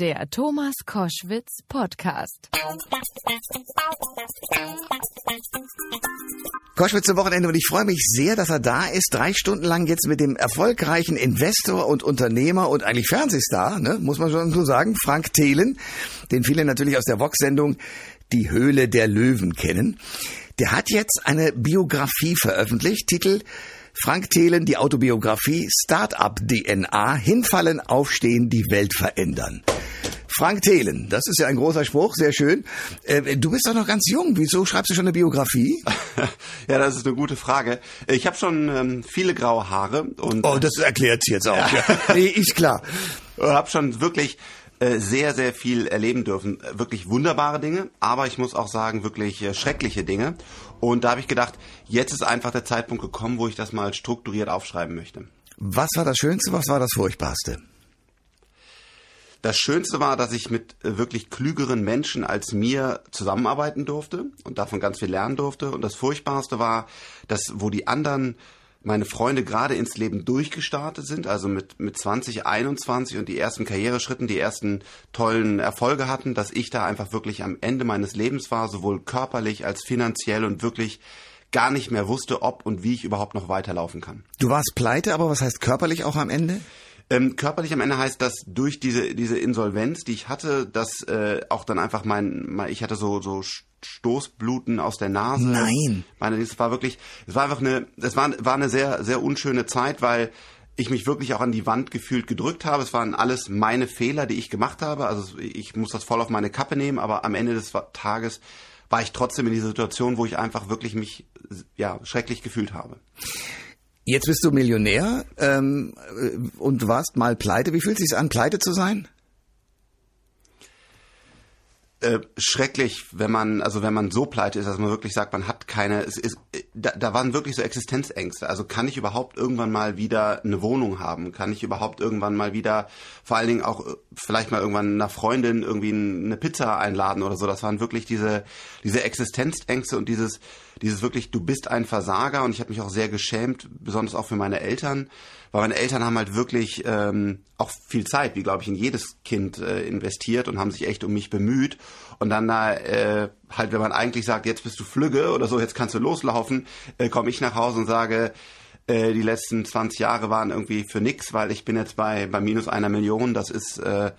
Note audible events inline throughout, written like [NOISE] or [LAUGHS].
Der Thomas Koschwitz Podcast. Koschwitz zum Wochenende und ich freue mich sehr, dass er da ist. Drei Stunden lang jetzt mit dem erfolgreichen Investor und Unternehmer und eigentlich Fernsehstar, ne, muss man schon so sagen, Frank Thelen, den viele natürlich aus der Vox-Sendung Die Höhle der Löwen kennen. Der hat jetzt eine Biografie veröffentlicht, Titel Frank Thelen, die Autobiografie Startup DNA, hinfallen, aufstehen, die Welt verändern. Frank Thelen, das ist ja ein großer Spruch, sehr schön. Äh, du bist doch noch ganz jung, wieso schreibst du schon eine Biografie? [LAUGHS] ja, das ist eine gute Frage. Ich habe schon ähm, viele graue Haare und Oh, das erklärt's jetzt auch. Ja. [LAUGHS] nee, ist klar. Ich habe schon wirklich äh, sehr, sehr viel erleben dürfen. Wirklich wunderbare Dinge, aber ich muss auch sagen, wirklich äh, schreckliche Dinge. Und da habe ich gedacht, jetzt ist einfach der Zeitpunkt gekommen, wo ich das mal strukturiert aufschreiben möchte. Was war das Schönste, was war das Furchtbarste? Das Schönste war, dass ich mit äh, wirklich klügeren Menschen als mir zusammenarbeiten durfte und davon ganz viel lernen durfte. Und das Furchtbarste war, dass wo die anderen meine Freunde gerade ins Leben durchgestartet sind, also mit, mit 20, 21 und die ersten Karriereschritten, die ersten tollen Erfolge hatten, dass ich da einfach wirklich am Ende meines Lebens war, sowohl körperlich als finanziell und wirklich gar nicht mehr wusste, ob und wie ich überhaupt noch weiterlaufen kann. Du warst pleite, aber was heißt körperlich auch am Ende? Ähm, körperlich am Ende heißt das durch diese diese Insolvenz, die ich hatte, dass äh, auch dann einfach mein, mein ich hatte so so Stoßbluten aus der Nase. Nein. Meine, es war wirklich, es war einfach eine, es war, war eine sehr, sehr unschöne Zeit, weil ich mich wirklich auch an die Wand gefühlt gedrückt habe. Es waren alles meine Fehler, die ich gemacht habe. Also ich muss das voll auf meine Kappe nehmen, aber am Ende des Tages war ich trotzdem in dieser Situation, wo ich einfach wirklich mich ja schrecklich gefühlt habe. Jetzt bist du Millionär ähm, und warst mal pleite. Wie fühlt es sich an, pleite zu sein? Äh, schrecklich, wenn man, also wenn man so pleite ist, dass man wirklich sagt, man hat keine, es ist, da, da waren wirklich so Existenzängste. Also kann ich überhaupt irgendwann mal wieder eine Wohnung haben? Kann ich überhaupt irgendwann mal wieder, vor allen Dingen auch äh, vielleicht mal irgendwann einer Freundin irgendwie eine Pizza einladen oder so? Das waren wirklich diese, diese Existenzängste und dieses, dieses wirklich, du bist ein Versager und ich habe mich auch sehr geschämt, besonders auch für meine Eltern, weil meine Eltern haben halt wirklich ähm, auch viel Zeit, wie glaube ich in jedes Kind äh, investiert und haben sich echt um mich bemüht und dann da äh, halt, wenn man eigentlich sagt, jetzt bist du Flügge oder so, jetzt kannst du loslaufen, äh, komme ich nach Hause und sage, äh, die letzten 20 Jahre waren irgendwie für nix, weil ich bin jetzt bei, bei minus einer Million, das ist äh,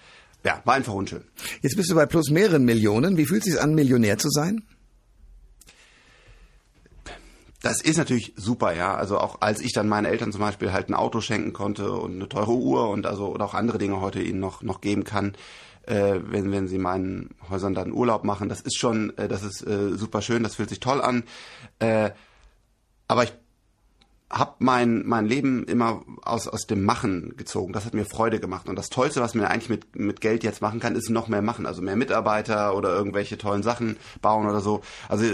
ja, war einfach unschön. Jetzt bist du bei plus mehreren Millionen. Wie fühlt es sich an, Millionär zu sein? Das ist natürlich super, ja. Also auch als ich dann meinen Eltern zum Beispiel halt ein Auto schenken konnte und eine teure Uhr und also oder auch andere Dinge heute ihnen noch noch geben kann, äh, wenn wenn sie meinen Häusern dann Urlaub machen, das ist schon, äh, das ist äh, super schön, das fühlt sich toll an. Äh, aber ich habe mein, mein Leben immer aus, aus dem Machen gezogen. Das hat mir Freude gemacht. Und das Tollste, was man eigentlich mit, mit Geld jetzt machen kann, ist noch mehr machen. Also mehr Mitarbeiter oder irgendwelche tollen Sachen bauen oder so. Also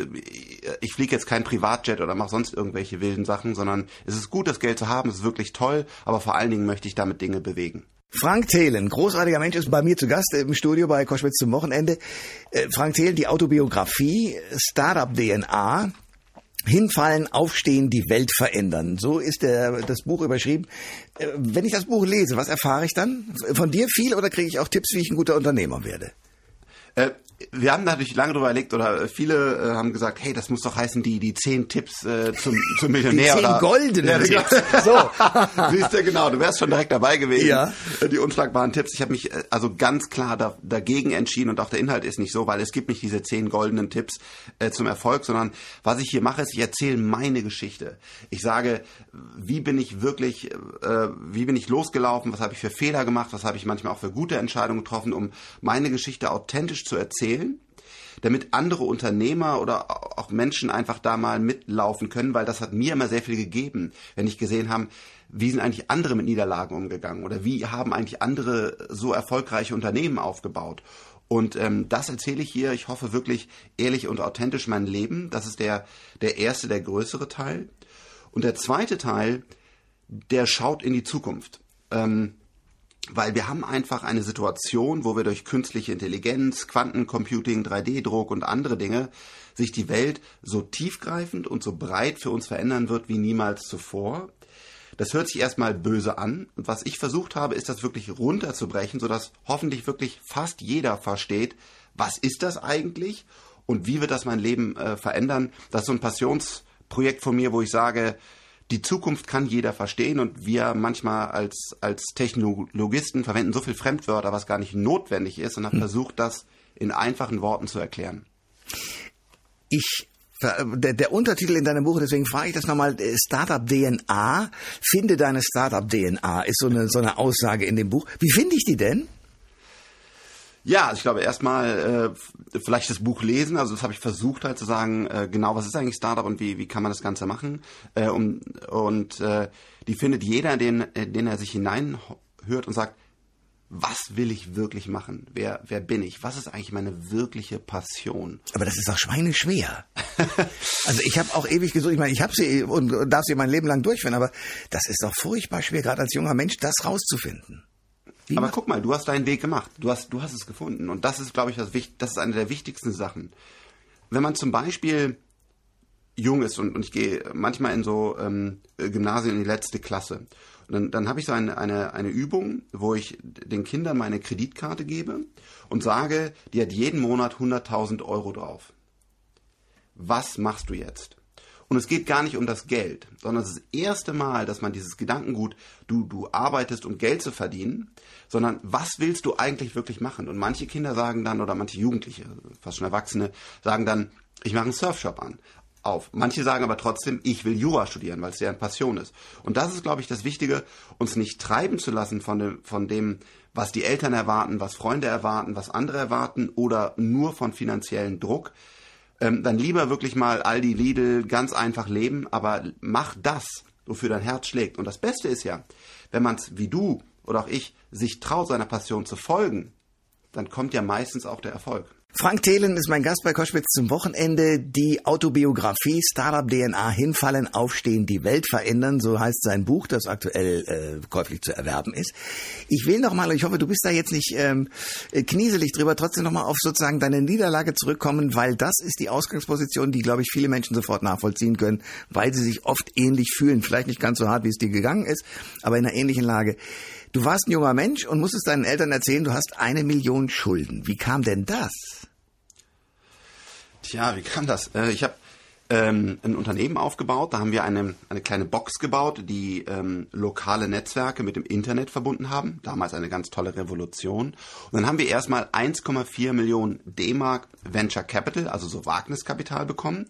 ich, fliege jetzt kein Privatjet oder mache sonst irgendwelche wilden Sachen, sondern es ist gut, das Geld zu haben, es ist wirklich toll, aber vor allen Dingen möchte ich damit Dinge bewegen. Frank Thelen, großartiger Mensch, ist bei mir zu Gast im Studio bei Koschwitz zum Wochenende. Äh, Frank Thelen, die Autobiografie Startup DNA, Hinfallen, aufstehen, die Welt verändern. So ist der, das Buch überschrieben. Äh, wenn ich das Buch lese, was erfahre ich dann? Von dir viel oder kriege ich auch Tipps, wie ich ein guter Unternehmer werde? Äh, wir haben natürlich lange darüber überlegt oder viele äh, haben gesagt, hey, das muss doch heißen, die die zehn Tipps äh, zum, [LAUGHS] zum Millionär. Die zehn oder, goldenen ja, Tipps. [LAUGHS] So. Siehst du, genau, du wärst schon direkt dabei gewesen. Ja. Äh, die unschlagbaren Tipps. Ich habe mich äh, also ganz klar da, dagegen entschieden und auch der Inhalt ist nicht so, weil es gibt nicht diese zehn goldenen Tipps äh, zum Erfolg, sondern was ich hier mache, ist, ich erzähle meine Geschichte. Ich sage, wie bin ich wirklich, äh, wie bin ich losgelaufen, was habe ich für Fehler gemacht, was habe ich manchmal auch für gute Entscheidungen getroffen, um meine Geschichte authentisch zu erzählen damit andere Unternehmer oder auch Menschen einfach da mal mitlaufen können, weil das hat mir immer sehr viel gegeben, wenn ich gesehen habe, wie sind eigentlich andere mit Niederlagen umgegangen oder wie haben eigentlich andere so erfolgreiche Unternehmen aufgebaut. Und ähm, das erzähle ich hier. Ich hoffe wirklich ehrlich und authentisch mein Leben. Das ist der, der erste, der größere Teil. Und der zweite Teil, der schaut in die Zukunft. Ähm, weil wir haben einfach eine Situation, wo wir durch künstliche Intelligenz, Quantencomputing, 3D-Druck und andere Dinge sich die Welt so tiefgreifend und so breit für uns verändern wird wie niemals zuvor. Das hört sich erstmal böse an. Und was ich versucht habe, ist das wirklich runterzubrechen, sodass hoffentlich wirklich fast jeder versteht, was ist das eigentlich und wie wird das mein Leben äh, verändern. Das ist so ein Passionsprojekt von mir, wo ich sage, die Zukunft kann jeder verstehen und wir manchmal als, als Technologisten verwenden so viel Fremdwörter, was gar nicht notwendig ist und haben hm. versucht, das in einfachen Worten zu erklären. Ich der, der Untertitel in deinem Buch, deswegen frage ich das nochmal, äh, Startup DNA, finde deine Startup DNA, ist so eine, so eine Aussage in dem Buch. Wie finde ich die denn? Ja, ich glaube erstmal äh, vielleicht das Buch lesen. Also das habe ich versucht halt zu sagen, äh, genau was ist eigentlich Startup und wie, wie kann man das Ganze machen. Äh, um, und äh, die findet jeder, den, den er sich hineinhört und sagt, was will ich wirklich machen? Wer, wer bin ich? Was ist eigentlich meine wirkliche Passion? Aber das ist doch schweineschwer. [LAUGHS] also ich habe auch ewig gesucht, ich meine, ich habe sie und darf sie mein Leben lang durchführen, aber das ist doch furchtbar schwer, gerade als junger Mensch, das rauszufinden. Wie aber guck mal, du hast deinen Weg gemacht. Du hast, du hast es gefunden. Und das ist, glaube ich, das, das ist eine der wichtigsten Sachen. Wenn man zum Beispiel jung ist und, und ich gehe manchmal in so ähm, Gymnasien in die letzte Klasse und dann, dann habe ich so eine, eine, eine Übung, wo ich den Kindern meine Kreditkarte gebe und sage, die hat jeden Monat 100.000 Euro drauf. Was machst du jetzt? Und es geht gar nicht um das Geld, sondern es ist das erste Mal, dass man dieses Gedankengut, du, du arbeitest, um Geld zu verdienen, sondern was willst du eigentlich wirklich machen? Und manche Kinder sagen dann, oder manche Jugendliche, fast schon Erwachsene, sagen dann, ich mache einen Surfshop an auf. Manche sagen aber trotzdem, ich will Jura studieren, weil es deren Passion ist. Und das ist, glaube ich, das Wichtige, uns nicht treiben zu lassen von dem, von dem, was die Eltern erwarten, was Freunde erwarten, was andere erwarten oder nur von finanziellen Druck. Ähm, dann lieber wirklich mal Aldi, Lidl ganz einfach leben, aber mach das, wofür dein Herz schlägt. Und das Beste ist ja, wenn man es wie du oder auch ich sich traut, seiner Passion zu folgen, dann kommt ja meistens auch der Erfolg. Frank Thelen ist mein Gast bei Koschwitz zum Wochenende. Die Autobiografie Startup DNA hinfallen, aufstehen, die Welt verändern. So heißt sein Buch, das aktuell äh, käuflich zu erwerben ist. Ich will noch mal, ich hoffe, du bist da jetzt nicht ähm, knieselig drüber, trotzdem noch mal auf sozusagen deine Niederlage zurückkommen, weil das ist die Ausgangsposition, die, glaube ich, viele Menschen sofort nachvollziehen können, weil sie sich oft ähnlich fühlen. Vielleicht nicht ganz so hart, wie es dir gegangen ist, aber in einer ähnlichen Lage. Du warst ein junger Mensch und musstest deinen Eltern erzählen, du hast eine Million Schulden. Wie kam denn das? Tja, wie kam das? Äh, ich habe ähm, ein Unternehmen aufgebaut, da haben wir eine, eine kleine Box gebaut, die ähm, lokale Netzwerke mit dem Internet verbunden haben. Damals eine ganz tolle Revolution. Und dann haben wir erstmal 1,4 Millionen D-Mark Venture Capital, also so Wagniskapital bekommen.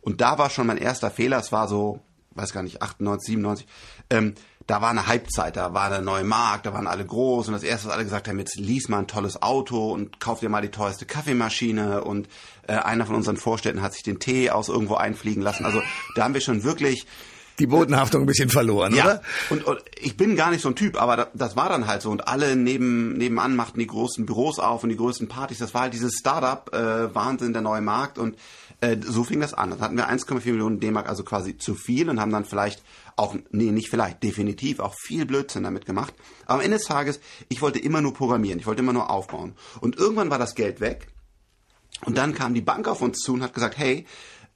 Und da war schon mein erster Fehler, es war so, weiß gar nicht, 98, 97. Ähm, da war eine Halbzeit, da war der neue Markt, da waren alle groß und das erste, was alle gesagt haben, jetzt lies mal ein tolles Auto und kauf dir mal die teuerste Kaffeemaschine und äh, einer von unseren Vorstädten hat sich den Tee aus irgendwo einfliegen lassen. Also da haben wir schon wirklich die Bodenhaftung ein bisschen verloren, ja. oder? Und, und ich bin gar nicht so ein Typ, aber das, das war dann halt so. Und alle neben, nebenan machten die großen Büros auf und die größten Partys. Das war halt dieses Startup-Wahnsinn, äh, der neue Markt. Und äh, so fing das an. Dann hatten wir 1,4 Millionen D-Mark, also quasi zu viel und haben dann vielleicht auch, nee, nicht vielleicht, definitiv auch viel Blödsinn damit gemacht. Aber am Ende des Tages, ich wollte immer nur programmieren, ich wollte immer nur aufbauen. Und irgendwann war das Geld weg. Und dann kam die Bank auf uns zu und hat gesagt, hey,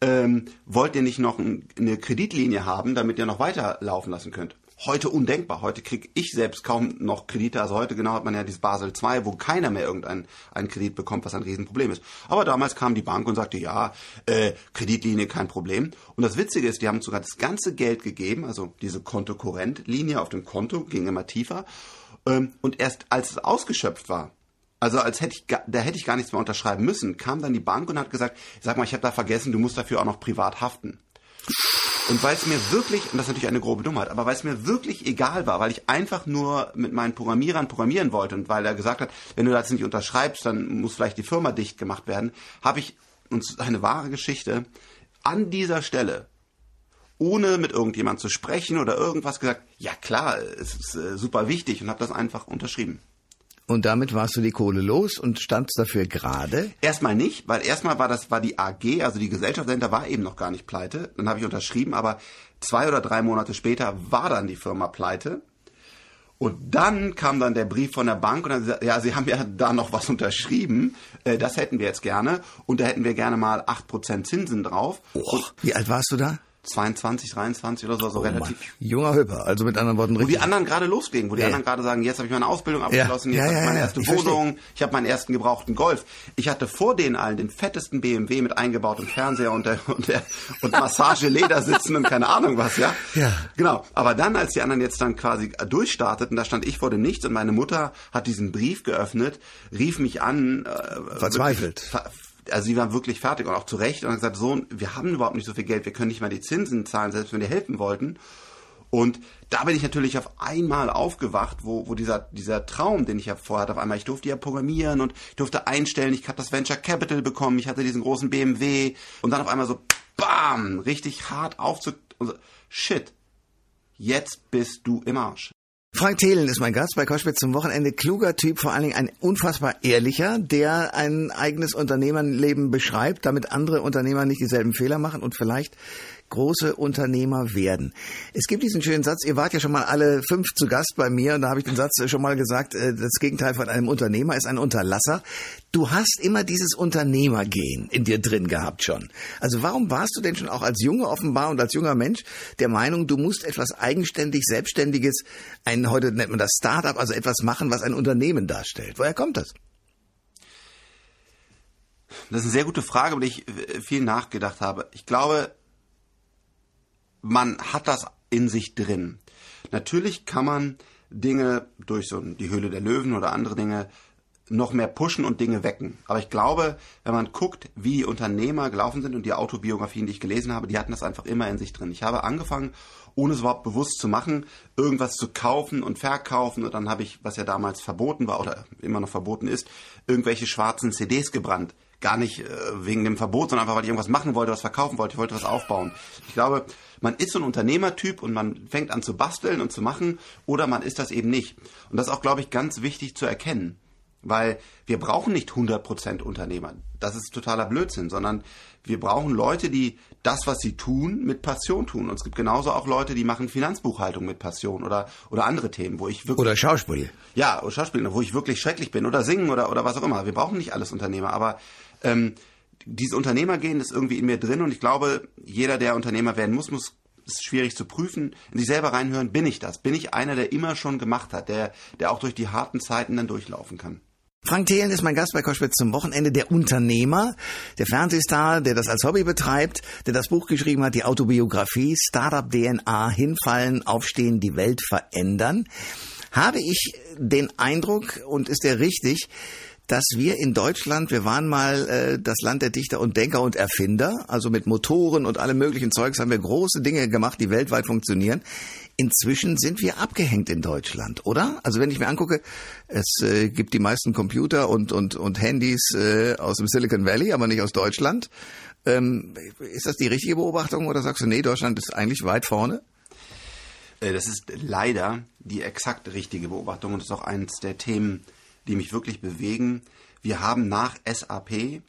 ähm, wollt ihr nicht noch ein, eine Kreditlinie haben, damit ihr noch weiterlaufen lassen könnt? Heute undenkbar. Heute kriege ich selbst kaum noch Kredite. Also heute genau hat man ja dieses Basel II, wo keiner mehr irgendeinen einen Kredit bekommt, was ein Riesenproblem ist. Aber damals kam die Bank und sagte, ja, äh, Kreditlinie kein Problem. Und das Witzige ist, die haben sogar das ganze Geld gegeben, also diese Kontokorrentlinie auf dem Konto ging immer tiefer. Ähm, und erst als es ausgeschöpft war, also als hätte ich, da hätte ich gar nichts mehr unterschreiben müssen, kam dann die Bank und hat gesagt, sag mal, ich habe da vergessen, du musst dafür auch noch privat haften. Und weil es mir wirklich, und das ist natürlich eine grobe Dummheit, aber weil es mir wirklich egal war, weil ich einfach nur mit meinen Programmierern programmieren wollte und weil er gesagt hat, wenn du das nicht unterschreibst, dann muss vielleicht die Firma dicht gemacht werden, habe ich uns eine wahre Geschichte an dieser Stelle ohne mit irgendjemand zu sprechen oder irgendwas gesagt, ja klar, es ist äh, super wichtig und habe das einfach unterschrieben. Und damit warst du die Kohle los und standst dafür gerade? Erstmal nicht, weil erstmal war das war die AG, also die Gesellschaft dahinter war eben noch gar nicht pleite. Dann habe ich unterschrieben, aber zwei oder drei Monate später war dann die Firma pleite. Und dann kam dann der Brief von der Bank und dann gesagt, ja, Sie haben ja da noch was unterschrieben, äh, das hätten wir jetzt gerne und da hätten wir gerne mal acht Prozent Zinsen drauf. Och, wie alt warst du da? 22, 23 oder so, so Oh relativ. Mann. Junger Hüpper, also mit anderen Worten Wo die richtig. anderen gerade loslegen, wo die Ja. anderen gerade sagen, jetzt habe ich meine Ausbildung abgeschlossen, Ja, jetzt ja, habe ich meine erste ich verstehe. Wohnung, ich habe meinen ersten gebrauchten Golf. Ich hatte vor denen allen den fettesten BMW mit eingebautem Fernseher und der und der und Massageleder sitzen und keine Ahnung was, ja. Ja. Genau. Aber dann, als die anderen jetzt dann quasi durchstarteten, da stand ich vor dem Nichts und meine Mutter hat diesen Brief geöffnet, rief mich an, äh, Verzweifelt. Ver- also sie war wirklich fertig und auch zu Recht und hat gesagt, Sohn, wir haben überhaupt nicht so viel Geld, wir können nicht mal die Zinsen zahlen, selbst wenn wir helfen wollten. Und da bin ich natürlich auf einmal aufgewacht, wo, wo dieser, dieser Traum, den ich ja vorher hatte, auf einmal, ich durfte ja programmieren und ich durfte einstellen, ich habe das Venture Capital bekommen, ich hatte diesen großen BMW und dann auf einmal so, bam, richtig hart aufzu... so, Shit, jetzt bist du im Arsch. Frank Thelen ist mein Gast bei Koschwitz zum Wochenende. Kluger Typ, vor allen Dingen ein unfassbar ehrlicher, der ein eigenes Unternehmerleben beschreibt, damit andere Unternehmer nicht dieselben Fehler machen und vielleicht große Unternehmer werden. Es gibt diesen schönen Satz, ihr wart ja schon mal alle fünf zu Gast bei mir und da habe ich den Satz schon mal gesagt, äh, das Gegenteil von einem Unternehmer ist ein Unterlasser. Du hast immer dieses Unternehmergehen in dir drin gehabt schon. Also warum warst du denn schon auch als Junge offenbar und als junger Mensch der Meinung, du musst etwas eigenständig, selbstständiges, ein, heute nennt man das Startup, also etwas machen, was ein Unternehmen darstellt? Woher kommt das? Das ist eine sehr gute Frage, über die ich äh, viel nachgedacht habe. Ich glaube, man hat das in sich drin. Natürlich kann man Dinge durch so die Höhle der Löwen oder andere Dinge noch mehr pushen und Dinge wecken. Aber ich glaube, wenn man guckt, wie Unternehmer gelaufen sind und die Autobiografien, die ich gelesen habe, die hatten das einfach immer in sich drin. Ich habe angefangen, ohne es überhaupt bewusst zu machen, irgendwas zu kaufen und verkaufen und dann habe ich, was ja damals verboten war oder immer noch verboten ist, irgendwelche schwarzen CDs gebrannt. Gar nicht äh, wegen dem Verbot, sondern einfach, weil ich irgendwas machen wollte, was verkaufen wollte, ich wollte was aufbauen. Ich glaube, man ist so ein Unternehmertyp und man fängt an zu basteln und zu machen oder man ist das eben nicht. Und das ist auch, glaube ich, ganz wichtig zu erkennen. Weil wir brauchen nicht 100% Unternehmer. Das ist totaler Blödsinn, sondern wir brauchen Leute, die das, was sie tun, mit Passion tun. Und es gibt genauso auch Leute, die machen Finanzbuchhaltung mit Passion oder, oder andere Themen, wo ich wirklich... Oder Schauspiel. Ja, oder Schauspielen, wo ich wirklich schrecklich bin oder singen oder, oder was auch immer. Wir brauchen nicht alles Unternehmer, aber ähm, dieses Unternehmergehen ist irgendwie in mir drin und ich glaube, jeder, der Unternehmer werden muss, muss ist schwierig zu prüfen, in sich selber reinhören, bin ich das? Bin ich einer, der immer schon gemacht hat, der, der auch durch die harten Zeiten dann durchlaufen kann? Frank Thelen ist mein Gast bei Koschwitz zum Wochenende, der Unternehmer, der Fernsehstar, der das als Hobby betreibt, der das Buch geschrieben hat, die Autobiografie, Startup DNA, hinfallen, aufstehen, die Welt verändern. Habe ich den Eindruck, und ist der richtig, dass wir in Deutschland, wir waren mal äh, das Land der Dichter und Denker und Erfinder, also mit Motoren und allem möglichen Zeugs haben wir große Dinge gemacht, die weltweit funktionieren. Inzwischen sind wir abgehängt in Deutschland, oder? Also wenn ich mir angucke, es äh, gibt die meisten Computer und, und, und Handys äh, aus dem Silicon Valley, aber nicht aus Deutschland. Ähm, ist das die richtige Beobachtung oder sagst du, nee, Deutschland ist eigentlich weit vorne? Äh, Das ist leider die exakt richtige Beobachtung und ist auch eines der Themen, die mich wirklich bewegen. Wir haben nach SAP,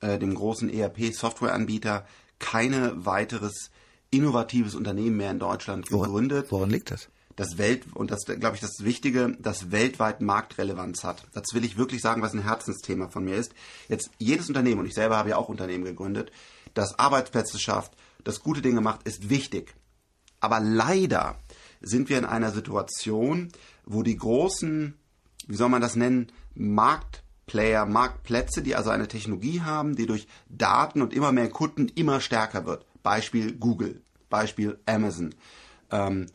äh, dem großen ERP-Softwareanbieter, keine weiteres innovatives Unternehmen mehr in Deutschland gegründet. Woran liegt das? das Welt und das glaube ich das Wichtige, das weltweit Marktrelevanz hat. Das will ich wirklich sagen, was ein Herzensthema von mir ist. Jetzt jedes Unternehmen und ich selber habe ja auch Unternehmen gegründet, das Arbeitsplätze schafft, das gute Dinge macht, ist wichtig. Aber leider sind wir in einer Situation, wo die großen, wie soll man das nennen, Marktplayer, Marktplätze, die also eine Technologie haben, die durch Daten und immer mehr Kunden immer stärker wird. Beispiel Google, Beispiel Amazon, ähm,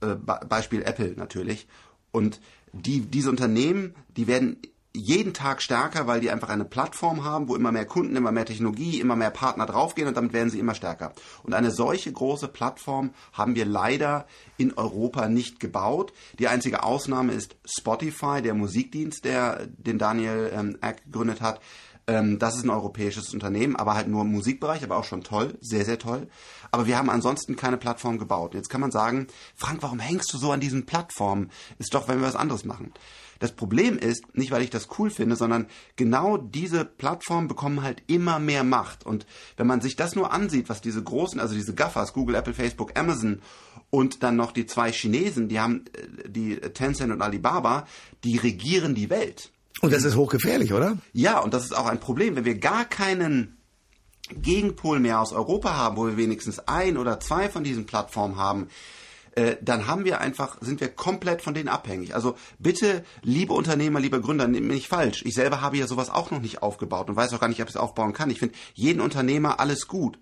äh, Beispiel Apple natürlich. Und die, diese Unternehmen, die werden jeden Tag stärker, weil die einfach eine Plattform haben, wo immer mehr Kunden, immer mehr Technologie, immer mehr Partner draufgehen und damit werden sie immer stärker. Und eine solche große Plattform haben wir leider in Europa nicht gebaut. Die einzige Ausnahme ist Spotify, der Musikdienst, der den Daniel ähm, Eck gegründet hat. Ähm, das ist ein europäisches Unternehmen, aber halt nur im Musikbereich, aber auch schon toll, sehr, sehr toll. Aber wir haben ansonsten keine Plattform gebaut. Jetzt kann man sagen, Frank, warum hängst du so an diesen Plattformen? Ist doch, wenn wir was anderes machen. Das Problem ist, nicht weil ich das cool finde, sondern genau diese Plattformen bekommen halt immer mehr Macht. Und wenn man sich das nur ansieht, was diese großen, also diese Gaffers, Google, Apple, Facebook, Amazon und dann noch die zwei Chinesen, die haben, äh, die Tencent und Alibaba, die regieren die Welt. Und das ist hochgefährlich, oder? Ja, und das ist auch ein Problem, wenn wir gar keinen Gegenpol mehr aus Europa haben, wo wir wenigstens ein oder zwei von diesen Plattformen haben, äh, dann haben wir einfach, sind wir komplett von denen abhängig. Also bitte, liebe Unternehmer, liebe Gründer, nehmt mich nicht falsch. Ich selber habe ja sowas auch noch nicht aufgebaut und weiß auch gar nicht, ob ich es aufbauen kann. Ich finde jeden Unternehmer alles gut.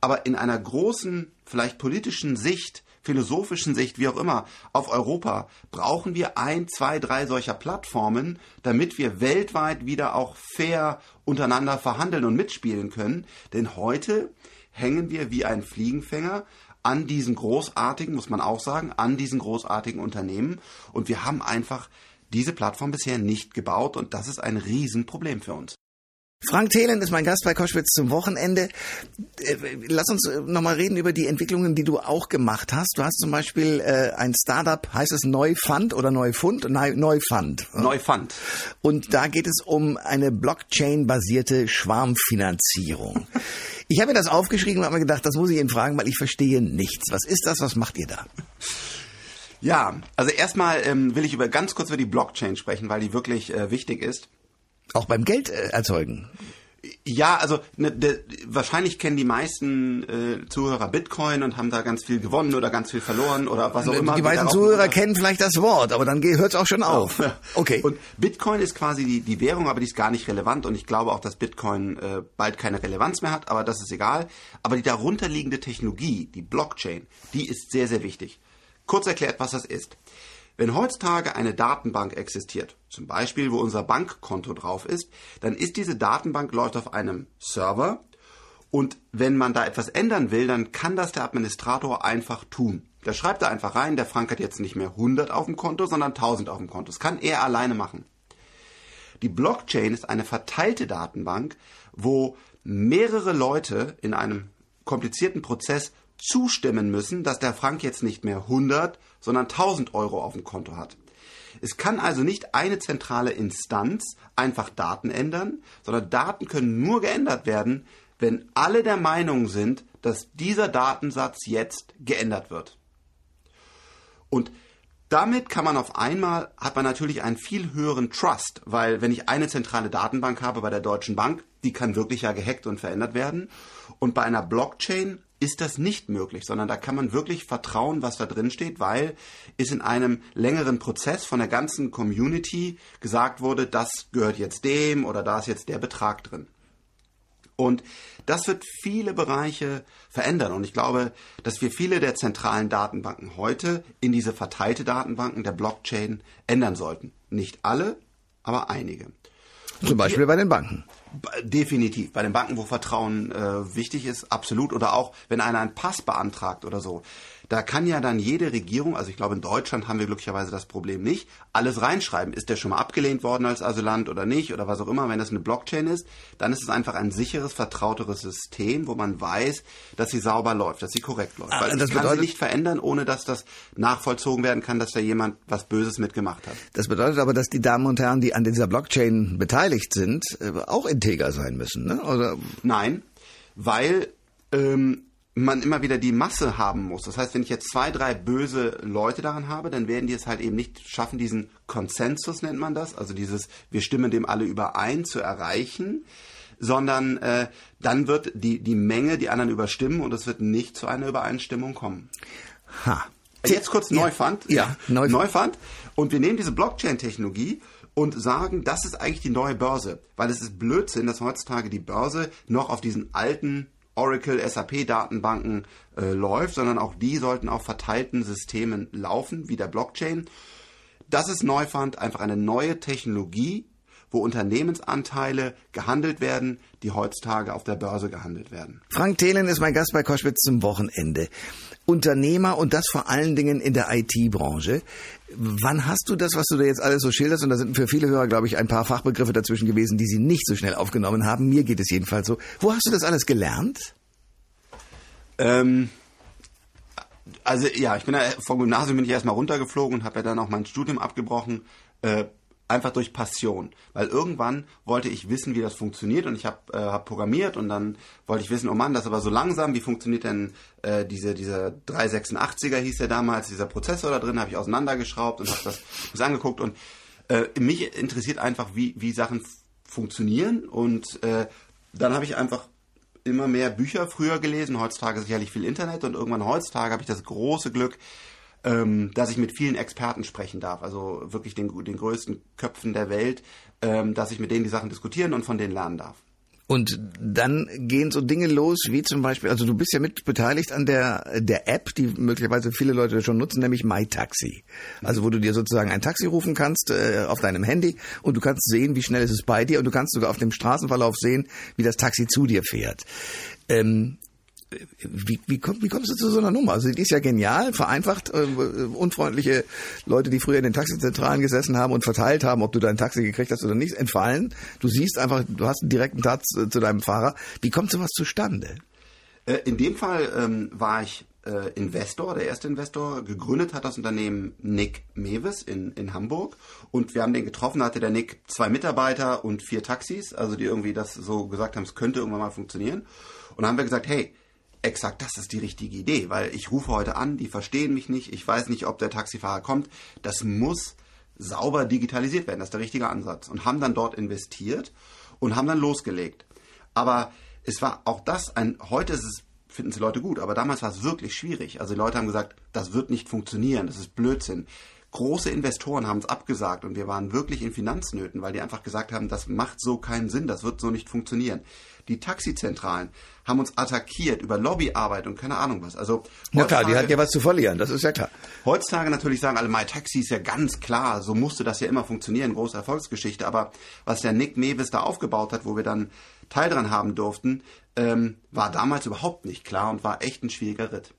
Aber in einer großen, vielleicht politischen Sicht, philosophischen Sicht, wie auch immer, auf Europa brauchen wir ein, zwei, drei solcher Plattformen, damit wir weltweit wieder auch fair untereinander verhandeln und mitspielen können. Denn heute hängen wir wie ein Fliegenfänger an diesen großartigen, muss man auch sagen, an diesen großartigen Unternehmen. Und wir haben einfach diese Plattform bisher nicht gebaut und das ist ein Riesenproblem für uns. Frank Thelen ist mein Gast bei Koschwitz zum Wochenende. Äh, lass uns äh, nochmal reden über die Entwicklungen, die du auch gemacht hast. Du hast zum Beispiel äh, ein Startup, heißt es Neufund oder Neufund? Neufund. Neufund. Und da geht es um eine Blockchain-basierte Schwarmfinanzierung. [LAUGHS] Ich habe mir das aufgeschrieben und habe mir gedacht, das muss ich Ihnen fragen, weil ich verstehe nichts. Was ist das? Was macht ihr da? Ja, also erstmal ähm, will ich über ganz kurz über die Blockchain sprechen, weil die wirklich äh, wichtig ist. Auch beim Geld äh, erzeugen. Ja, also ne, de, wahrscheinlich kennen die meisten äh, Zuhörer Bitcoin und haben da ganz viel gewonnen oder ganz viel verloren oder was auch immer. Die meisten Zuhörer kennen vielleicht das Wort, aber dann hört es auch schon auf. Okay. Und Bitcoin ist quasi die, die Währung, aber die ist gar nicht relevant und ich glaube auch, dass Bitcoin äh, bald keine Relevanz mehr hat, aber das ist egal. Aber die darunterliegende Technologie, die Blockchain, die ist sehr, sehr wichtig. Kurz erklärt, was das ist. Wenn heutzutage eine Datenbank existiert, zum Beispiel wo unser Bankkonto drauf ist, dann ist diese Datenbank läuft auf einem Server und wenn man da etwas ändern will, dann kann das der Administrator einfach tun. Der schreibt da einfach rein, der Frank hat jetzt nicht mehr 100 auf dem Konto, sondern 1000 auf dem Konto. Das kann er alleine machen. Die Blockchain ist eine verteilte Datenbank, wo mehrere Leute in einem komplizierten Prozess zustimmen müssen, dass der Frank jetzt nicht mehr 100, sondern 1000 Euro auf dem Konto hat. Es kann also nicht eine zentrale Instanz einfach Daten ändern, sondern Daten können nur geändert werden, wenn alle der Meinung sind, dass dieser Datensatz jetzt geändert wird. Und damit kann man auf einmal, hat man natürlich einen viel höheren Trust, weil wenn ich eine zentrale Datenbank habe bei der Deutschen Bank, die kann wirklich ja gehackt und verändert werden. Und bei einer Blockchain ist das nicht möglich, sondern da kann man wirklich vertrauen, was da drin steht, weil es in einem längeren Prozess von der ganzen Community gesagt wurde, das gehört jetzt dem oder da ist jetzt der Betrag drin. Und das wird viele Bereiche verändern. Und ich glaube, dass wir viele der zentralen Datenbanken heute in diese verteilte Datenbanken der Blockchain ändern sollten. Nicht alle, aber einige. Zum Beispiel bei den Banken. Definitiv. Bei den Banken, wo Vertrauen äh, wichtig ist, absolut. Oder auch, wenn einer einen Pass beantragt oder so. Da kann ja dann jede Regierung, also ich glaube in Deutschland haben wir glücklicherweise das Problem nicht, alles reinschreiben. Ist der schon mal abgelehnt worden als Asylant oder nicht oder was auch immer. Wenn das eine Blockchain ist, dann ist es einfach ein sicheres, vertrauteres System, wo man weiß, dass sie sauber läuft, dass sie korrekt läuft. Ah, Weil das kann bedeutet, sie nicht verändern, ohne dass das nachvollzogen werden kann, dass da jemand was Böses mitgemacht hat. Das bedeutet aber, dass die Damen und Herren, die an dieser Blockchain beteiligt sind, äh, auch integer sein müssen, ne? Oder? Nein, weil ähm, man immer wieder die Masse haben muss. Das heißt, wenn ich jetzt zwei, drei böse Leute daran habe, dann werden die es halt eben nicht schaffen, diesen Konsensus nennt man das, also dieses, wir stimmen dem alle überein zu erreichen, sondern äh, dann wird die, die Menge die anderen überstimmen und es wird nicht zu einer Übereinstimmung kommen. Ha. Jetzt kurz Neufund. Ja, Neufund. Neufund. Und wir nehmen diese Blockchain-Technologie und sagen, das ist eigentlich die neue Börse. Weil es ist Blödsinn, dass heutzutage die Börse noch auf diesen alten Oracle, SAP-Datenbanken äh, läuft, sondern auch die sollten auf verteilten Systemen laufen, wie der Blockchain. Das ist Neufund, einfach eine neue Technologie, wo Unternehmensanteile gehandelt werden, die heutzutage auf der Börse gehandelt werden. Frank Thelen ist mein Gast bei Koschwitz zum Wochenende. Unternehmer und das vor allen Dingen in der IT-Branche. Wann hast du das, was du da jetzt alles so schilderst, und da sind für viele Hörer, glaube ich, ein paar Fachbegriffe dazwischen gewesen, die sie nicht so schnell aufgenommen haben. Mir geht es jedenfalls so. Wo hast du das alles gelernt? Ähm, also ja, ich bin ja vom Gymnasium bin ich erstmal runtergeflogen und habe ja dann auch mein Studium abgebrochen. Äh, einfach durch Passion, weil irgendwann wollte ich wissen, wie das funktioniert und ich habe äh, hab programmiert und dann wollte ich wissen, oh Mann, das aber so langsam, wie funktioniert denn äh, diese dieser 386er hieß der damals, dieser Prozessor da drin, habe ich auseinandergeschraubt und habe das, das angeguckt und äh, mich interessiert einfach, wie wie Sachen funktionieren und äh, dann habe ich einfach immer mehr Bücher früher gelesen, heutzutage sicherlich viel Internet und irgendwann heutzutage habe ich das große Glück, ähm, dass ich mit vielen Experten sprechen darf, also wirklich den, den größten Köpfen der Welt, ähm, dass ich mit denen die Sachen diskutieren und von denen lernen darf. Und dann gehen so Dinge los, wie zum Beispiel, also du bist ja mit beteiligt an der, der App, die möglicherweise viele Leute schon nutzen, nämlich MyTaxi. Also wo du dir sozusagen ein Taxi rufen kannst äh, auf deinem Handy und du kannst sehen, wie schnell ist es bei dir und du kannst sogar auf dem Straßenverlauf sehen, wie das Taxi zu dir fährt. Ähm, wie, wie, komm, wie kommst du zu so einer Nummer? Also die ist ja genial, vereinfacht, äh, unfreundliche Leute, die früher in den Taxizentralen gesessen haben und verteilt haben, ob du dein Taxi gekriegt hast oder nicht, entfallen. Du siehst einfach, du hast einen direkten Tat zu, zu deinem Fahrer. Wie kommt sowas zustande? Äh, in dem Fall ähm, war ich äh, Investor, der erste Investor. Gegründet hat das Unternehmen Nick Mewes in, in Hamburg. Und wir haben den getroffen, hatte der Nick zwei Mitarbeiter und vier Taxis, also die irgendwie das so gesagt haben, es könnte irgendwann mal funktionieren. Und dann haben wir gesagt, hey, exakt das ist die richtige Idee, weil ich rufe heute an, die verstehen mich nicht, ich weiß nicht, ob der Taxifahrer kommt. Das muss sauber digitalisiert werden, das ist der richtige Ansatz. Und haben dann dort investiert und haben dann losgelegt. Aber es war auch das ein, heute ist es, finden sie Leute gut, aber damals war es wirklich schwierig. Also die Leute haben gesagt, das wird nicht funktionieren, das ist Blödsinn. Große Investoren haben es abgesagt und wir waren wirklich in Finanznöten, weil die einfach gesagt haben, das macht so keinen Sinn, das wird so nicht funktionieren. Die Taxizentralen haben uns attackiert über Lobbyarbeit und keine Ahnung was. Also Na klar, die hatten ja was zu verlieren, das ist ja klar. Heutzutage natürlich sagen alle, My Taxi ist ja ganz klar, so musste das ja immer funktionieren, große Erfolgsgeschichte. Aber was der Nick Mewis da aufgebaut hat, wo wir dann Teil dran haben durften, ähm, war damals überhaupt nicht klar und war echt ein schwieriger Ritt.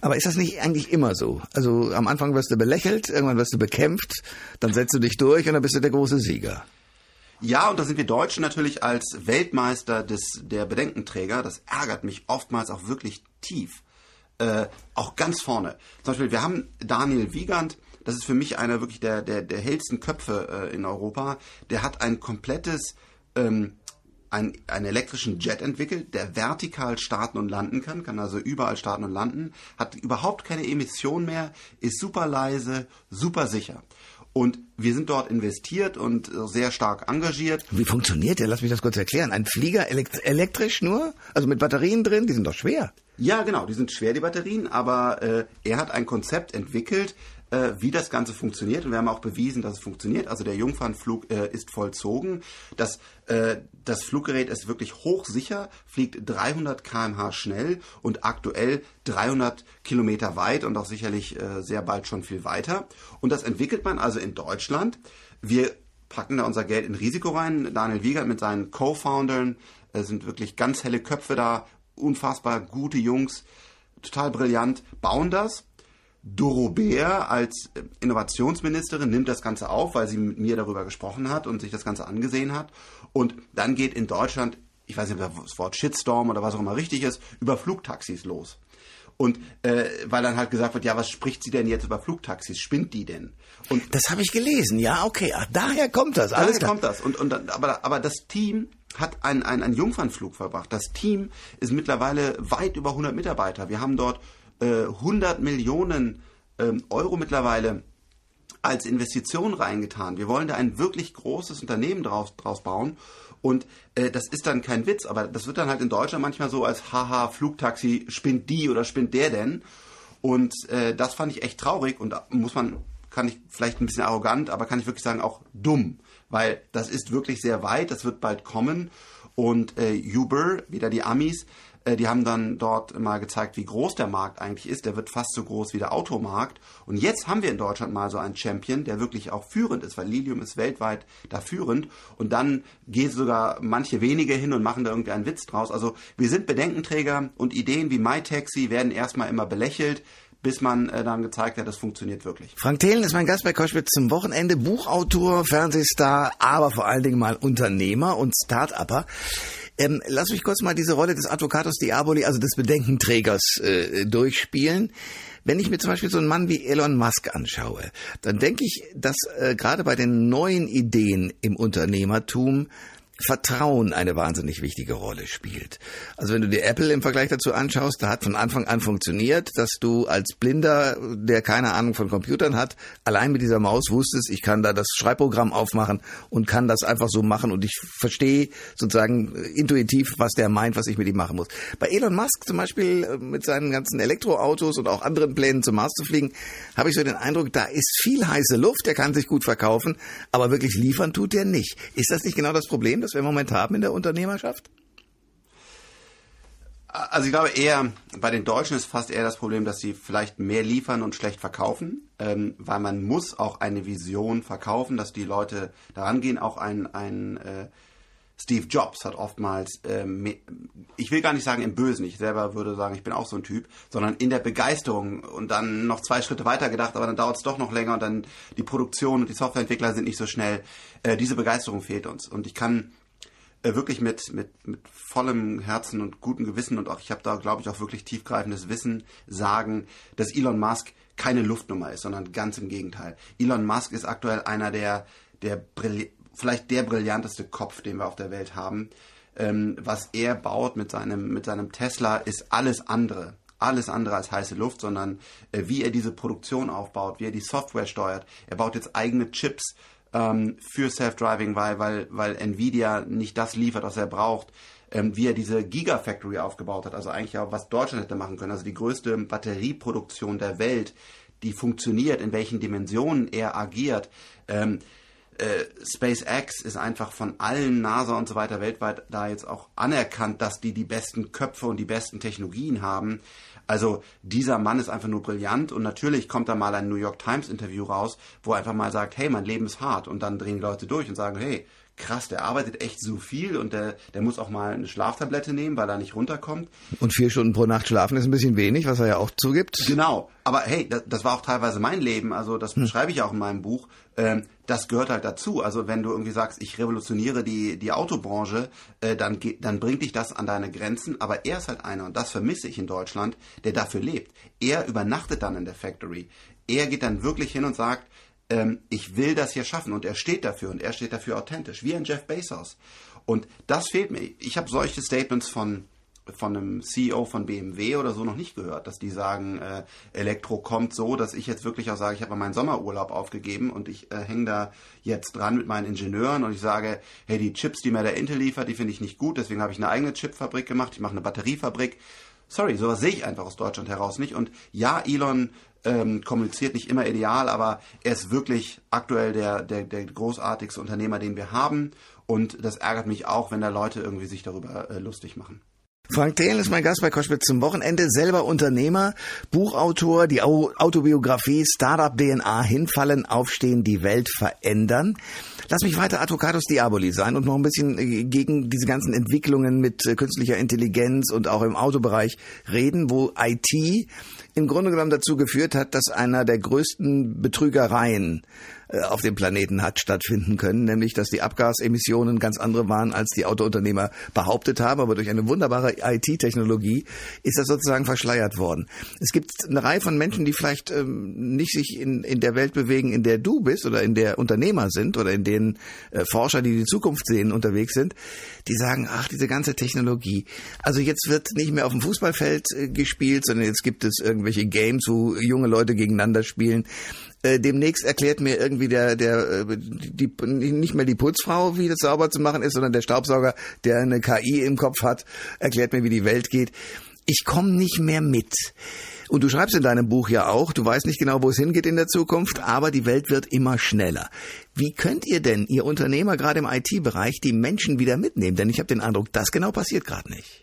Aber ist das nicht eigentlich immer so? Also am Anfang wirst du belächelt, irgendwann wirst du bekämpft, dann setzt du dich durch und dann bist du der große Sieger. Ja, und da sind wir Deutschen natürlich als Weltmeister des, der Bedenkenträger. Das ärgert mich oftmals auch wirklich tief. Äh, auch ganz vorne. Zum Beispiel, wir haben Daniel Wiegand, das ist für mich einer wirklich der, der, der hellsten Köpfe äh, in Europa. Der hat ein komplettes, ähm, ein, einen elektrischen Jet entwickelt, der vertikal starten und landen kann, kann also überall starten und landen, hat überhaupt keine Emission mehr, ist super leise, super sicher. Und wir sind dort investiert und sehr stark engagiert. Wie funktioniert der? Lass mich das kurz erklären. Ein Flieger elektrisch nur? Also mit Batterien drin? Die sind doch schwer. Ja, genau, die sind schwer, die Batterien, aber äh, er hat ein Konzept entwickelt, äh, wie das Ganze funktioniert. Und wir haben auch bewiesen, dass es funktioniert. Also der Jungfernflug äh, ist vollzogen. Das, äh, das Fluggerät ist wirklich hochsicher, fliegt 300 kmh schnell und aktuell 300 Kilometer weit und auch sicherlich äh, sehr bald schon viel weiter. Und das entwickelt man also in Deutschland. Wir packen da unser Geld in Risiko rein. Daniel Wiegert mit seinen Co-Foundern äh, sind wirklich ganz helle Köpfe da, unfassbar gute Jungs, total brillant, bauen das Dorobert als Innovationsministerin nimmt das Ganze auf, weil sie mit mir darüber gesprochen hat und sich das Ganze angesehen hat. Und dann geht in Deutschland, ich weiß nicht, ob das Wort Shitstorm oder was auch immer richtig ist, über Flugtaxis los. Und äh, weil dann halt gesagt wird, ja, was spricht sie denn jetzt über Flugtaxis? Spinnt die denn? Und das habe ich gelesen. Ja, okay. Ach, daher kommt das. Alles daher klar. kommt das. Und, und aber, aber das Team hat einen, einen, einen Jungfernflug verbracht. Das Team ist mittlerweile weit über 100 Mitarbeiter. Wir haben dort 100 äh, Millionen ähm, Euro mittlerweile als Investition reingetan. Wir wollen da ein wirklich großes Unternehmen draus, draus bauen. Und äh, das ist dann kein Witz, aber das wird dann halt in Deutschland manchmal so als haha, Flugtaxi, spinnt die oder spinnt der denn? Und äh, das fand ich echt traurig und muss man, kann ich vielleicht ein bisschen arrogant, aber kann ich wirklich sagen, auch dumm. Weil das ist wirklich sehr weit, das wird bald kommen. Und äh, Uber, wieder die Amis, äh, die haben dann dort mal gezeigt, wie groß der Markt eigentlich ist. Der wird fast so groß wie der Automarkt. Und jetzt haben wir in Deutschland mal so einen Champion, der wirklich auch führend ist, weil Lilium ist weltweit da führend. Und dann gehen sogar manche wenige hin und machen da irgendwie einen Witz draus. Also wir sind Bedenkenträger und Ideen wie MyTaxi werden erstmal immer belächelt bis man äh, dann gezeigt hat, das funktioniert wirklich. Frank Thelen ist mein Gast bei Koschwitz zum Wochenende, Buchautor, Fernsehstar, aber vor allen Dingen mal Unternehmer und Start-Upper. Ähm, lass mich kurz mal diese Rolle des Advocatus Diaboli, also des Bedenkenträgers, äh, durchspielen. Wenn ich mir zum Beispiel so einen Mann wie Elon Musk anschaue, dann denke ich, dass äh, gerade bei den neuen Ideen im Unternehmertum Vertrauen eine wahnsinnig wichtige Rolle spielt. Also wenn du dir Apple im Vergleich dazu anschaust, da hat von Anfang an funktioniert, dass du als Blinder, der keine Ahnung von Computern hat, allein mit dieser Maus wusstest, ich kann da das Schreibprogramm aufmachen und kann das einfach so machen und ich verstehe sozusagen intuitiv, was der meint, was ich mit ihm machen muss. Bei Elon Musk zum Beispiel äh, mit seinen ganzen Elektroautos und auch anderen Plänen zum Mars zu fliegen, habe ich so den Eindruck, da ist viel heiße Luft, der kann sich gut verkaufen, aber wirklich liefern tut er nicht. Ist das nicht genau das Problem? Das wir im Moment haben in der Unternehmerschaft? Also ich glaube eher, bei den Deutschen ist fast eher das Problem, dass sie vielleicht mehr liefern und schlecht verkaufen, ähm, weil man muss auch eine Vision verkaufen, dass die Leute daran gehen. Auch ein, ein äh, Steve Jobs hat oftmals, ähm, ich will gar nicht sagen im Bösen, ich selber würde sagen, ich bin auch so ein Typ, sondern in der Begeisterung und dann noch zwei Schritte weiter gedacht, aber dann dauert es doch noch länger und dann die Produktion und die Softwareentwickler sind nicht so schnell. Äh, diese Begeisterung fehlt uns und ich kann äh, wirklich mit, mit, mit vollem Herzen und gutem Gewissen und auch, ich habe da, glaube ich, auch wirklich tiefgreifendes Wissen sagen, dass Elon Musk keine Luftnummer ist, sondern ganz im Gegenteil. Elon Musk ist aktuell einer der, der vielleicht der brillanteste Kopf, den wir auf der Welt haben. Ähm, was er baut mit seinem, mit seinem Tesla ist alles andere alles andere als heiße Luft, sondern äh, wie er diese Produktion aufbaut, wie er die Software steuert. Er baut jetzt eigene Chips ähm, für Self-Driving, weil, weil, weil Nvidia nicht das liefert, was er braucht. Ähm, wie er diese Gigafactory aufgebaut hat, also eigentlich auch was Deutschland hätte machen können, also die größte Batterieproduktion der Welt, die funktioniert, in welchen Dimensionen er agiert. Ähm, äh, SpaceX ist einfach von allen NASA und so weiter weltweit da jetzt auch anerkannt, dass die die besten Köpfe und die besten Technologien haben. Also dieser Mann ist einfach nur brillant und natürlich kommt da mal ein New York Times Interview raus, wo er einfach mal sagt, hey, mein Leben ist hart und dann drehen die Leute durch und sagen, hey, krass, der arbeitet echt so viel und der, der muss auch mal eine Schlaftablette nehmen, weil er nicht runterkommt. Und vier Stunden pro Nacht schlafen ist ein bisschen wenig, was er ja auch zugibt. Genau, aber hey, das, das war auch teilweise mein Leben, also das hm. beschreibe ich auch in meinem Buch. Ähm, das gehört halt dazu. Also wenn du irgendwie sagst, ich revolutioniere die, die Autobranche, äh, dann, dann bringt dich das an deine Grenzen. Aber er ist halt einer, und das vermisse ich in Deutschland, der dafür lebt. Er übernachtet dann in der Factory. Er geht dann wirklich hin und sagt, ähm, ich will das hier schaffen und er steht dafür und er steht dafür authentisch, wie ein Jeff Bezos. Und das fehlt mir. Ich habe solche Statements von von einem CEO von BMW oder so noch nicht gehört, dass die sagen, äh, Elektro kommt so, dass ich jetzt wirklich auch sage, ich habe meinen Sommerurlaub aufgegeben und ich äh, hänge da jetzt dran mit meinen Ingenieuren und ich sage, hey, die Chips, die mir der Intel liefert, die finde ich nicht gut, deswegen habe ich eine eigene Chipfabrik gemacht, ich mache eine Batteriefabrik. Sorry, sowas sehe ich einfach aus Deutschland heraus nicht. Und ja, Elon ähm, kommuniziert nicht immer ideal, aber er ist wirklich aktuell der, der, der großartigste Unternehmer, den wir haben. Und das ärgert mich auch, wenn da Leute irgendwie sich darüber äh, lustig machen. Frank Thelen ist mein Gast bei Koschwitz zum Wochenende, selber Unternehmer, Buchautor, die Autobiografie Startup DNA, hinfallen, aufstehen, die Welt verändern. Lass mich weiter Advocatus Diaboli sein und noch ein bisschen äh, gegen diese ganzen Entwicklungen mit äh, künstlicher Intelligenz und auch im Autobereich reden, wo IT im Grunde genommen dazu geführt hat, dass einer der größten Betrügereien äh, auf dem Planeten hat stattfinden können, nämlich dass die Abgasemissionen ganz andere waren, als die Autounternehmer behauptet haben, aber durch eine wunderbare IT-Technologie ist das sozusagen verschleiert worden. Es gibt eine Reihe von Menschen, die vielleicht ähm, nicht sich in, in der Welt bewegen, in der du bist oder in der Unternehmer sind oder in denen äh, Forscher, die die Zukunft sehen, unterwegs sind, die sagen, ach, diese ganze Technologie. Also jetzt wird nicht mehr auf dem Fußballfeld äh, gespielt, sondern jetzt gibt es irgendwelche Games, wo junge Leute gegeneinander spielen. Äh, demnächst erklärt mir irgendwie der, der, äh, die, nicht mehr die Putzfrau, wie das sauber zu machen ist, sondern der Staubsauger, der eine KI im Kopf hat, erklärt mir, wie die Welt geht. Ich komme nicht mehr mit. Und du schreibst in deinem Buch ja auch, du weißt nicht genau, wo es hingeht in der Zukunft, aber die Welt wird immer schneller. Wie könnt ihr denn, ihr Unternehmer gerade im IT-Bereich, die Menschen wieder mitnehmen? Denn ich habe den Eindruck, das genau passiert gerade nicht.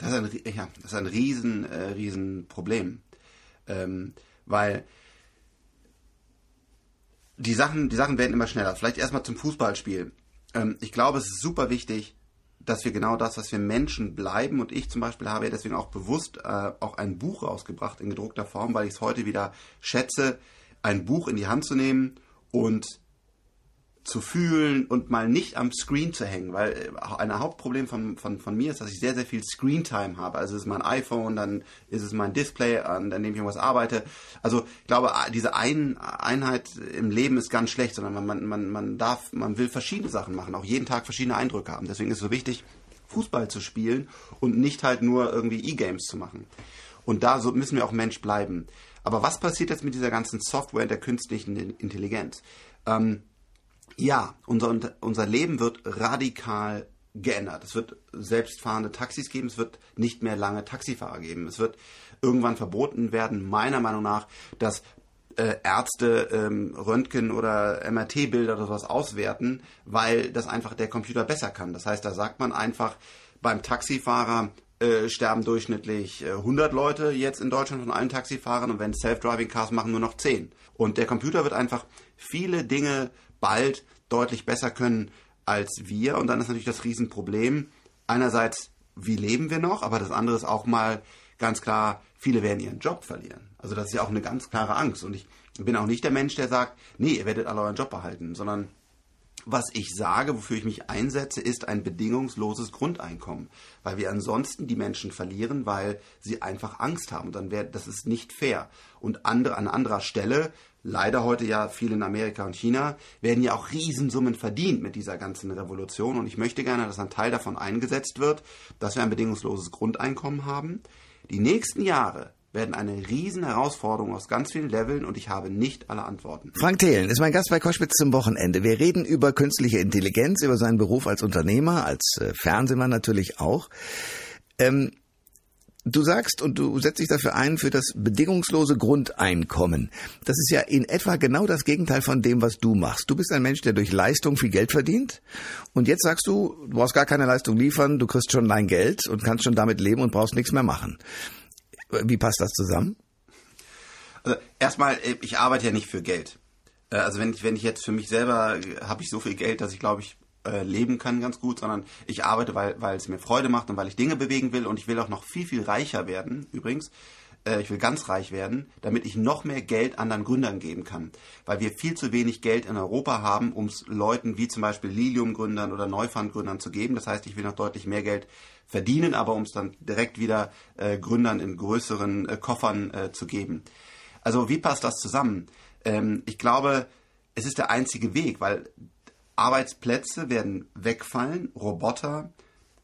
Das ist ein, ja, das ist ein riesen, äh, riesen Problem. Ähm, weil die Sachen, die Sachen werden immer schneller. Vielleicht erstmal zum Fußballspiel. Ähm, ich glaube, es ist super wichtig, dass wir genau das, was wir Menschen bleiben. Und ich zum Beispiel habe ja deswegen auch bewusst äh, auch ein Buch rausgebracht in gedruckter Form, weil ich es heute wieder schätze, ein Buch in die Hand zu nehmen und zu fühlen und mal nicht am Screen zu hängen, weil äh, ein Hauptproblem von, von, von mir ist, dass ich sehr, sehr viel Screentime habe. Also es ist mein iPhone, dann ist es mein Display, an dem ich irgendwas arbeite. Also ich glaube, diese Ein Einheit im Leben ist ganz schlecht, sondern man, man, man, darf, man will verschiedene Sachen machen, auch jeden Tag verschiedene Eindrücke haben. Deswegen ist es so wichtig, Fußball zu spielen und nicht halt nur irgendwie E-Games zu machen. Und da so müssen wir auch Mensch bleiben. Aber was passiert jetzt mit dieser ganzen Software der künstlichen Intelligenz? Ähm, ja, unser, unser Leben wird radikal geändert. Es wird selbstfahrende Taxis geben, es wird nicht mehr lange Taxifahrer geben. Es wird irgendwann verboten werden, meiner Meinung nach, dass äh, Ärzte ähm, Röntgen- oder MRT-Bilder oder sowas auswerten, weil das einfach der Computer besser kann. Das heißt, da sagt man einfach beim Taxifahrer, äh, sterben durchschnittlich äh, 100 Leute jetzt in Deutschland von allen Taxifahrern und wenn Self-Driving Cars machen nur noch 10. Und der Computer wird einfach viele Dinge bald deutlich besser können als wir. Und dann ist natürlich das Riesenproblem. Einerseits, wie leben wir noch? Aber das andere ist auch mal ganz klar, viele werden ihren Job verlieren. Also das ist ja auch eine ganz klare Angst. Und ich bin auch nicht der Mensch, der sagt, nee, ihr werdet alle euren Job behalten, sondern was ich sage, wofür ich mich einsetze, ist ein bedingungsloses Grundeinkommen, weil wir ansonsten die Menschen verlieren, weil sie einfach Angst haben. Und dann wäre das ist nicht fair. Und andere, an anderer Stelle leider heute ja viel in Amerika und China, werden ja auch Riesensummen verdient mit dieser ganzen Revolution. Und ich möchte gerne, dass ein Teil davon eingesetzt wird, dass wir ein bedingungsloses Grundeinkommen haben. Die nächsten Jahre werden eine riesen Herausforderung aus ganz vielen Leveln und ich habe nicht alle Antworten. Frank Thelen ist mein Gast bei Koschwitz zum Wochenende. Wir reden über künstliche Intelligenz, über seinen Beruf als Unternehmer, als äh, Fernsehmann natürlich auch. Ähm, Du sagst und du setzt dich dafür ein für das bedingungslose Grundeinkommen. Das ist ja in etwa genau das Gegenteil von dem, was du machst. Du bist ein Mensch, der durch Leistung viel Geld verdient. Und jetzt sagst du, du brauchst gar keine Leistung liefern, du kriegst schon dein Geld und kannst schon damit leben und brauchst nichts mehr machen. Wie passt das zusammen? Also erstmal, äh, ich arbeite ja nicht für Geld. Äh, also wenn ich, wenn ich jetzt für mich selber habe ich so viel Geld, dass ich glaube ich äh, leben kann ganz gut, sondern ich arbeite, weil, weil es mir Freude macht und weil ich Dinge bewegen will und ich will auch noch viel, viel reicher werden, übrigens. Äh, ich will ganz reich werden, damit ich noch mehr Geld anderen Gründern geben kann. Weil wir viel zu wenig Geld in Europa haben, um es Leuten wie zum Beispiel Lilium-Gründern oder Neufund-Gründern zu geben. Das heißt, ich will noch deutlich mehr Geld verdienen, aber um es dann direkt wieder äh, Gründern in größeren äh, Koffern äh, zu geben. Also wie passt das zusammen? Ähm, ich glaube, es ist der einzige Weg, weil Arbeitsplätze werden wegfallen, Roboter,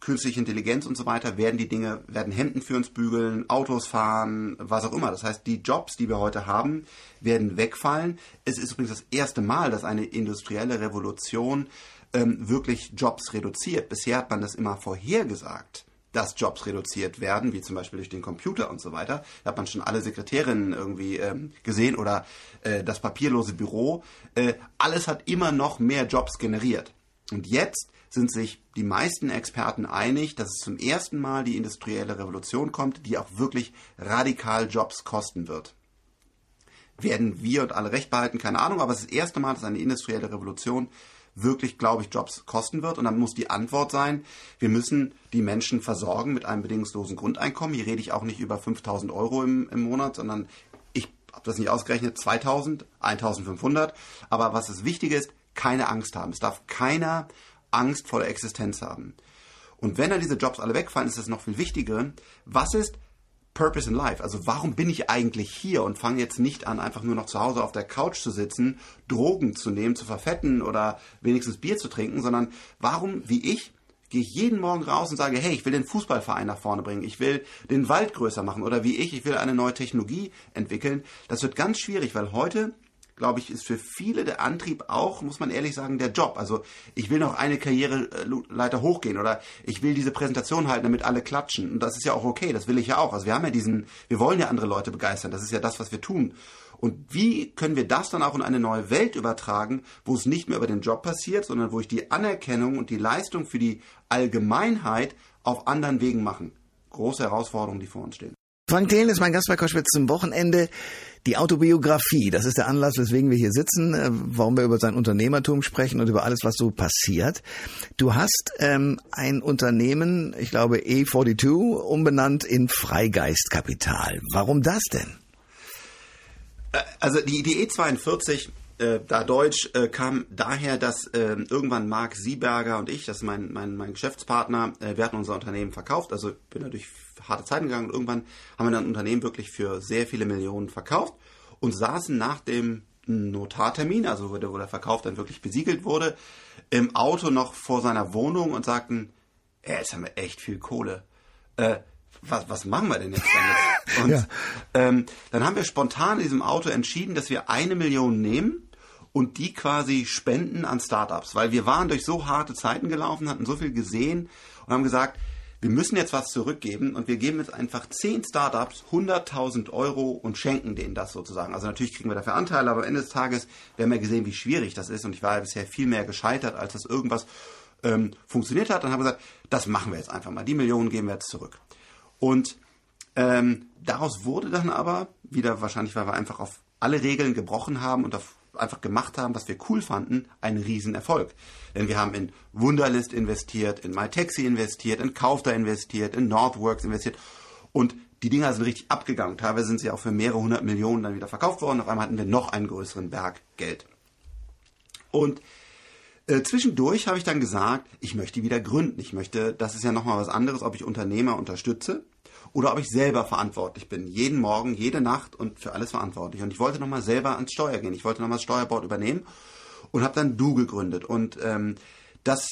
künstliche Intelligenz und so weiter werden die Dinge, werden Hemden für uns bügeln, Autos fahren, was auch immer. Das heißt, die Jobs, die wir heute haben, werden wegfallen. Es ist übrigens das erste Mal, dass eine industrielle Revolution ähm, wirklich Jobs reduziert. Bisher hat man das immer vorhergesagt dass Jobs reduziert werden, wie zum Beispiel durch den Computer und so weiter. Da hat man schon alle Sekretärinnen irgendwie ähm, gesehen oder äh, das papierlose Büro. Äh, alles hat immer noch mehr Jobs generiert. Und jetzt sind sich die meisten Experten einig, dass es zum ersten Mal die industrielle Revolution kommt, die auch wirklich radikal Jobs kosten wird. Werden wir und alle recht behalten, keine Ahnung, aber es ist das erste Mal, dass eine industrielle Revolution wirklich, glaube ich, Jobs kosten wird. Und dann muss die Antwort sein, wir müssen die Menschen versorgen mit einem bedingungslosen Grundeinkommen. Hier rede ich auch nicht über 5000 Euro im, im Monat, sondern ich habe das nicht ausgerechnet, 2000, 1500. Aber was das Wichtige ist, keine Angst haben. Es darf keiner Angst vor der Existenz haben. Und wenn dann diese Jobs alle wegfallen, ist es noch viel wichtiger, was ist, Purpose in Life. Also warum bin ich eigentlich hier und fange jetzt nicht an, einfach nur noch zu Hause auf der Couch zu sitzen, Drogen zu nehmen, zu verfetten oder wenigstens Bier zu trinken, sondern warum, wie ich, gehe ich jeden Morgen raus und sage, hey, ich will den Fußballverein nach vorne bringen, ich will den Wald größer machen oder wie ich, ich will eine neue Technologie entwickeln. Das wird ganz schwierig, weil heute glaube ich, ist für viele der Antrieb auch, muss man ehrlich sagen, der Job. Also ich will noch eine Karriereleiter hochgehen oder ich will diese Präsentation halten, damit alle klatschen. Und das ist ja auch okay, das will ich ja auch. Also wir haben ja diesen, wir wollen ja andere Leute begeistern. Das ist ja das, was wir tun. Und wie können wir das dann auch in eine neue Welt übertragen, wo es nicht mehr über den Job passiert, sondern wo ich die Anerkennung und die Leistung für die Allgemeinheit auf anderen Wegen machen? Große Herausforderungen, die vor uns stehen. Frank Thelen ist mein Gast bei Koschwitz zum Wochenende. Die Autobiografie, das ist der Anlass, weswegen wir hier sitzen, äh, warum wir über sein Unternehmertum sprechen und über alles, was so passiert. Du hast ähm, ein Unternehmen, ich glaube E42, umbenannt in Freigeistkapital. Warum das denn? Äh, also die, die E42 äh, da Deutsch äh, kam daher, dass äh, irgendwann Marc Sieberger und ich, das ist mein, mein, mein Geschäftspartner, äh, wir hatten unser Unternehmen verkauft, also bin durch harte Zeiten gegangen und irgendwann haben wir dann ein Unternehmen wirklich für sehr viele Millionen verkauft und saßen nach dem Notartermin, also wo der, wo der Verkauf dann wirklich besiegelt wurde, im Auto noch vor seiner Wohnung und sagten, ey, jetzt haben wir echt viel Kohle. Äh, was, was machen wir denn jetzt damit? [LAUGHS] Und ja. ähm, dann haben wir spontan in diesem Auto entschieden, dass wir eine Million nehmen und die quasi spenden an Startups, weil wir waren durch so harte Zeiten gelaufen, hatten so viel gesehen und haben gesagt, wir müssen jetzt was zurückgeben und wir geben jetzt einfach zehn Startups 100.000 Euro und schenken denen das sozusagen. Also natürlich kriegen wir dafür Anteile, aber am Ende des Tages, wir haben ja gesehen, wie schwierig das ist und ich war ja bisher viel mehr gescheitert, als dass irgendwas ähm, funktioniert hat. Dann haben wir gesagt, das machen wir jetzt einfach mal. Die Millionen geben wir jetzt zurück. Und ähm, daraus wurde dann aber, wieder wahrscheinlich, weil wir einfach auf alle Regeln gebrochen haben und auf einfach gemacht haben, was wir cool fanden, ein Riesenerfolg. Denn wir haben in Wunderlist investiert, in MyTaxi investiert, in Kaufda investiert, in Northworks investiert und die Dinger sind richtig abgegangen. Teilweise sind sie auch für mehrere hundert Millionen dann wieder verkauft worden. Auf einmal hatten wir noch einen größeren Berg Geld. Und äh, zwischendurch habe ich dann gesagt, ich möchte wieder gründen. Ich möchte, das ist ja nochmal was anderes, ob ich Unternehmer unterstütze oder ob ich selber verantwortlich bin. Jeden Morgen, jede Nacht und für alles verantwortlich. Und ich wollte nochmal selber ans Steuer gehen. Ich wollte nochmal das Steuerbord übernehmen und habe dann Du gegründet. Und ähm, das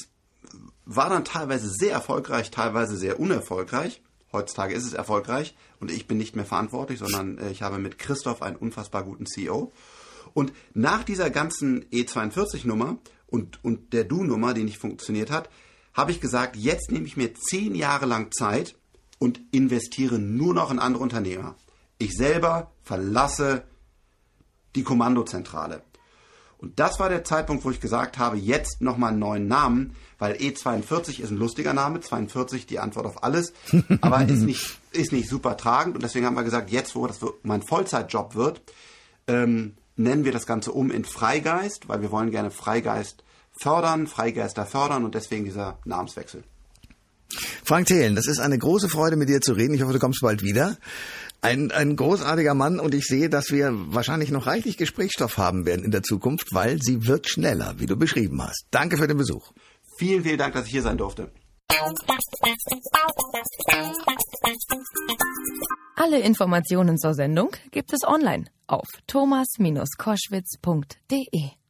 war dann teilweise sehr erfolgreich, teilweise sehr unerfolgreich. Heutzutage ist es erfolgreich und ich bin nicht mehr verantwortlich, sondern äh, ich habe mit Christoph einen unfassbar guten CEO. Und nach dieser ganzen E42-Nummer und, und der Du-Nummer, die nicht funktioniert hat, habe ich gesagt, jetzt nehme ich mir zehn Jahre lang Zeit und investiere nur noch in andere Unternehmer. Ich selber verlasse die Kommandozentrale. Und das war der Zeitpunkt, wo ich gesagt habe, jetzt nochmal einen neuen Namen, weil E42 ist ein lustiger Name, 42 die Antwort auf alles, [LAUGHS] aber ist nicht, ist nicht super tragend und deswegen haben wir gesagt, jetzt, wo das mein Vollzeitjob wird, ähm, nennen wir das Ganze um in Freigeist, weil wir wollen gerne Freigeist fördern, Freigeister fördern und deswegen dieser Namenswechsel. Frank Thelen, das ist eine große Freude, mit dir zu reden. Ich hoffe, du kommst bald wieder. Ein, ein großartiger Mann und ich sehe, dass wir wahrscheinlich noch reichlich Gesprächsstoff haben werden in der Zukunft, weil sie wird schneller, wie du beschrieben hast. Danke für den Besuch. Vielen, vielen Dank, dass ich hier sein durfte. Alle Informationen zur Sendung gibt es online auf thomas-koschwitz.de.